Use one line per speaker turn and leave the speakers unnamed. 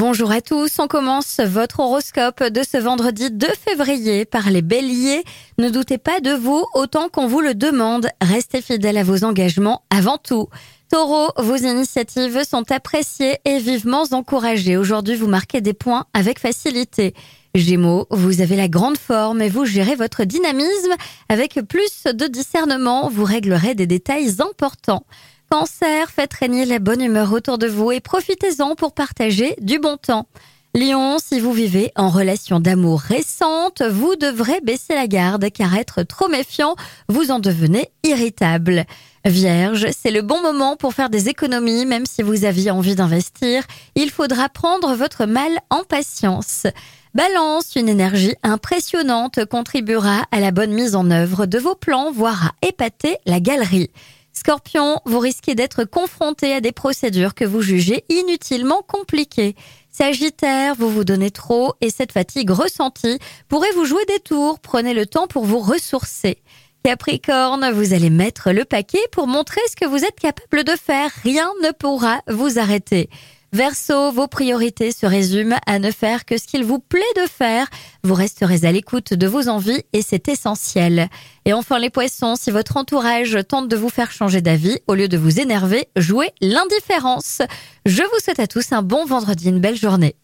Bonjour à tous, on commence votre horoscope de ce vendredi 2 février par les béliers. Ne doutez pas de vous autant qu'on vous le demande, restez fidèles à vos engagements avant tout. Taureau, vos initiatives sont appréciées et vivement encouragées. Aujourd'hui, vous marquez des points avec facilité. Gémeaux, vous avez la grande forme et vous gérez votre dynamisme avec plus de discernement. Vous réglerez des détails importants. Cancer, faites régner la bonne humeur autour de vous et profitez-en pour partager du bon temps. Lion, si vous vivez en relation d'amour récente, vous devrez baisser la garde car être trop méfiant, vous en devenez irritable. Vierge, c'est le bon moment pour faire des économies même si vous aviez envie d'investir. Il faudra prendre votre mal en patience. Balance, une énergie impressionnante contribuera à la bonne mise en œuvre de vos plans, voire à épater la galerie. Scorpion, vous risquez d'être confronté à des procédures que vous jugez inutilement compliquées. Sagittaire, vous vous donnez trop et cette fatigue ressentie pourrait vous jouer des tours. Prenez le temps pour vous ressourcer. Capricorne, vous allez mettre le paquet pour montrer ce que vous êtes capable de faire. Rien ne pourra vous arrêter. Verseau, vos priorités se résument à ne faire que ce qu'il vous plaît de faire. Vous resterez à l'écoute de vos envies et c'est essentiel. Et enfin les poissons, si votre entourage tente de vous faire changer d'avis, au lieu de vous énerver, jouez l'indifférence. Je vous souhaite à tous un bon vendredi, une belle journée.